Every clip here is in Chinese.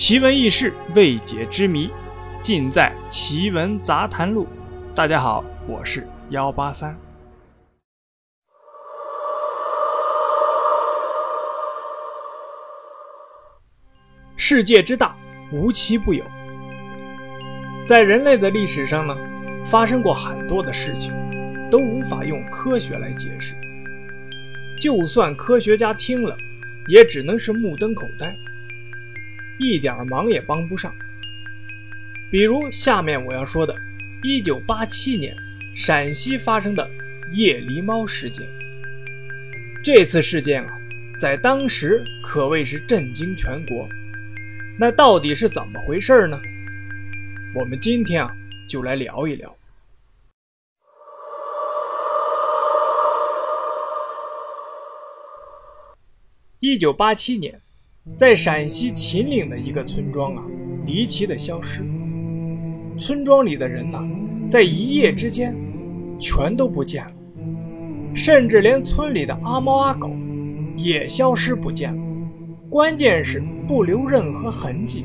奇闻异事、未解之谜，尽在《奇闻杂谈录》。大家好，我是幺八三。世界之大，无奇不有。在人类的历史上呢，发生过很多的事情，都无法用科学来解释。就算科学家听了，也只能是目瞪口呆，一点忙也帮不上。比如下面我要说的，一九八七年陕西发生的夜狸猫事件。这次事件啊，在当时可谓是震惊全国。那到底是怎么回事呢？我们今天啊，就来聊一聊。一九八七年，在陕西秦岭的一个村庄啊，离奇的消失。村庄里的人呐，在一夜之间，全都不见了，甚至连村里的阿猫阿狗也消失不见了。关键是不留任何痕迹。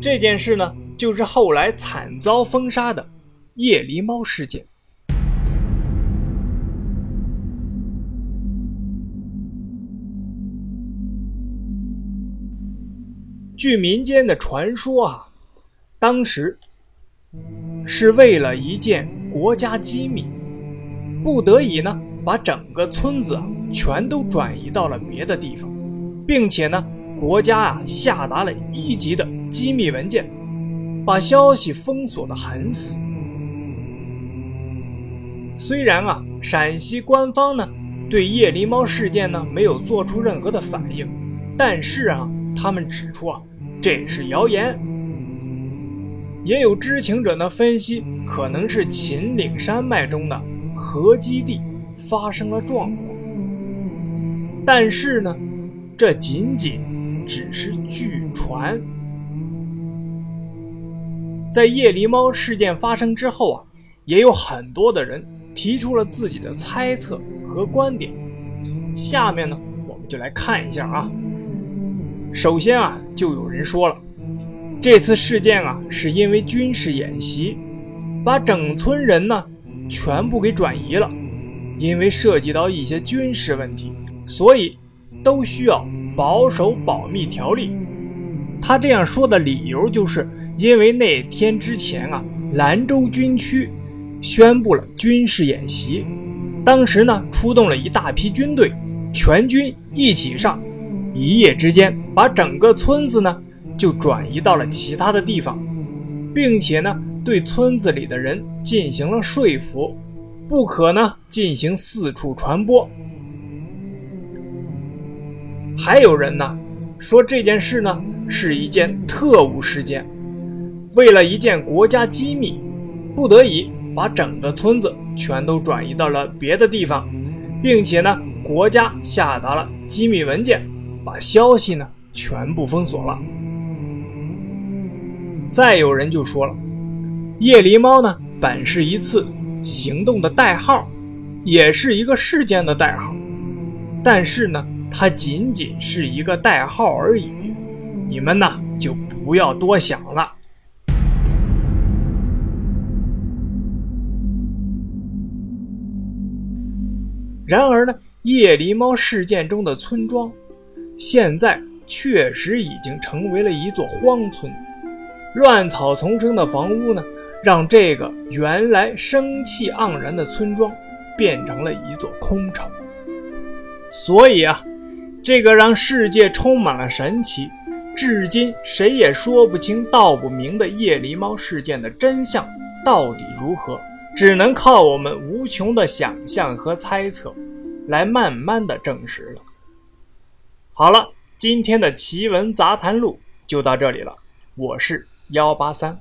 这件事呢，就是后来惨遭封杀的夜狸猫事件。据民间的传说啊，当时是为了一件国家机密，不得已呢，把整个村子啊全都转移到了别的地方，并且呢，国家啊下达了一级的机密文件，把消息封锁的很死。虽然啊，陕西官方呢对夜狸猫事件呢没有做出任何的反应，但是啊，他们指出啊。这是谣言，也有知情者呢分析，可能是秦岭山脉中的核基地发生了状况。但是呢，这仅仅只是据传。在夜狸猫事件发生之后啊，也有很多的人提出了自己的猜测和观点。下面呢，我们就来看一下啊。首先啊，就有人说了，这次事件啊，是因为军事演习，把整村人呢全部给转移了，因为涉及到一些军事问题，所以都需要保守保密条例。他这样说的理由，就是因为那天之前啊，兰州军区宣布了军事演习，当时呢出动了一大批军队，全军一起上。一夜之间，把整个村子呢就转移到了其他的地方，并且呢对村子里的人进行了说服，不可呢进行四处传播。还有人呢说这件事呢是一件特务事件，为了一件国家机密，不得已把整个村子全都转移到了别的地方，并且呢国家下达了机密文件。把消息呢全部封锁了。再有人就说了，夜狸猫呢本是一次行动的代号，也是一个事件的代号，但是呢它仅仅是一个代号而已，你们呢就不要多想了。然而呢，夜狸猫事件中的村庄。现在确实已经成为了一座荒村，乱草丛生的房屋呢，让这个原来生气盎然的村庄变成了一座空城。所以啊，这个让世界充满了神奇，至今谁也说不清道不明的夜狸猫事件的真相到底如何，只能靠我们无穷的想象和猜测，来慢慢的证实了。好了，今天的奇闻杂谈录就到这里了。我是幺八三。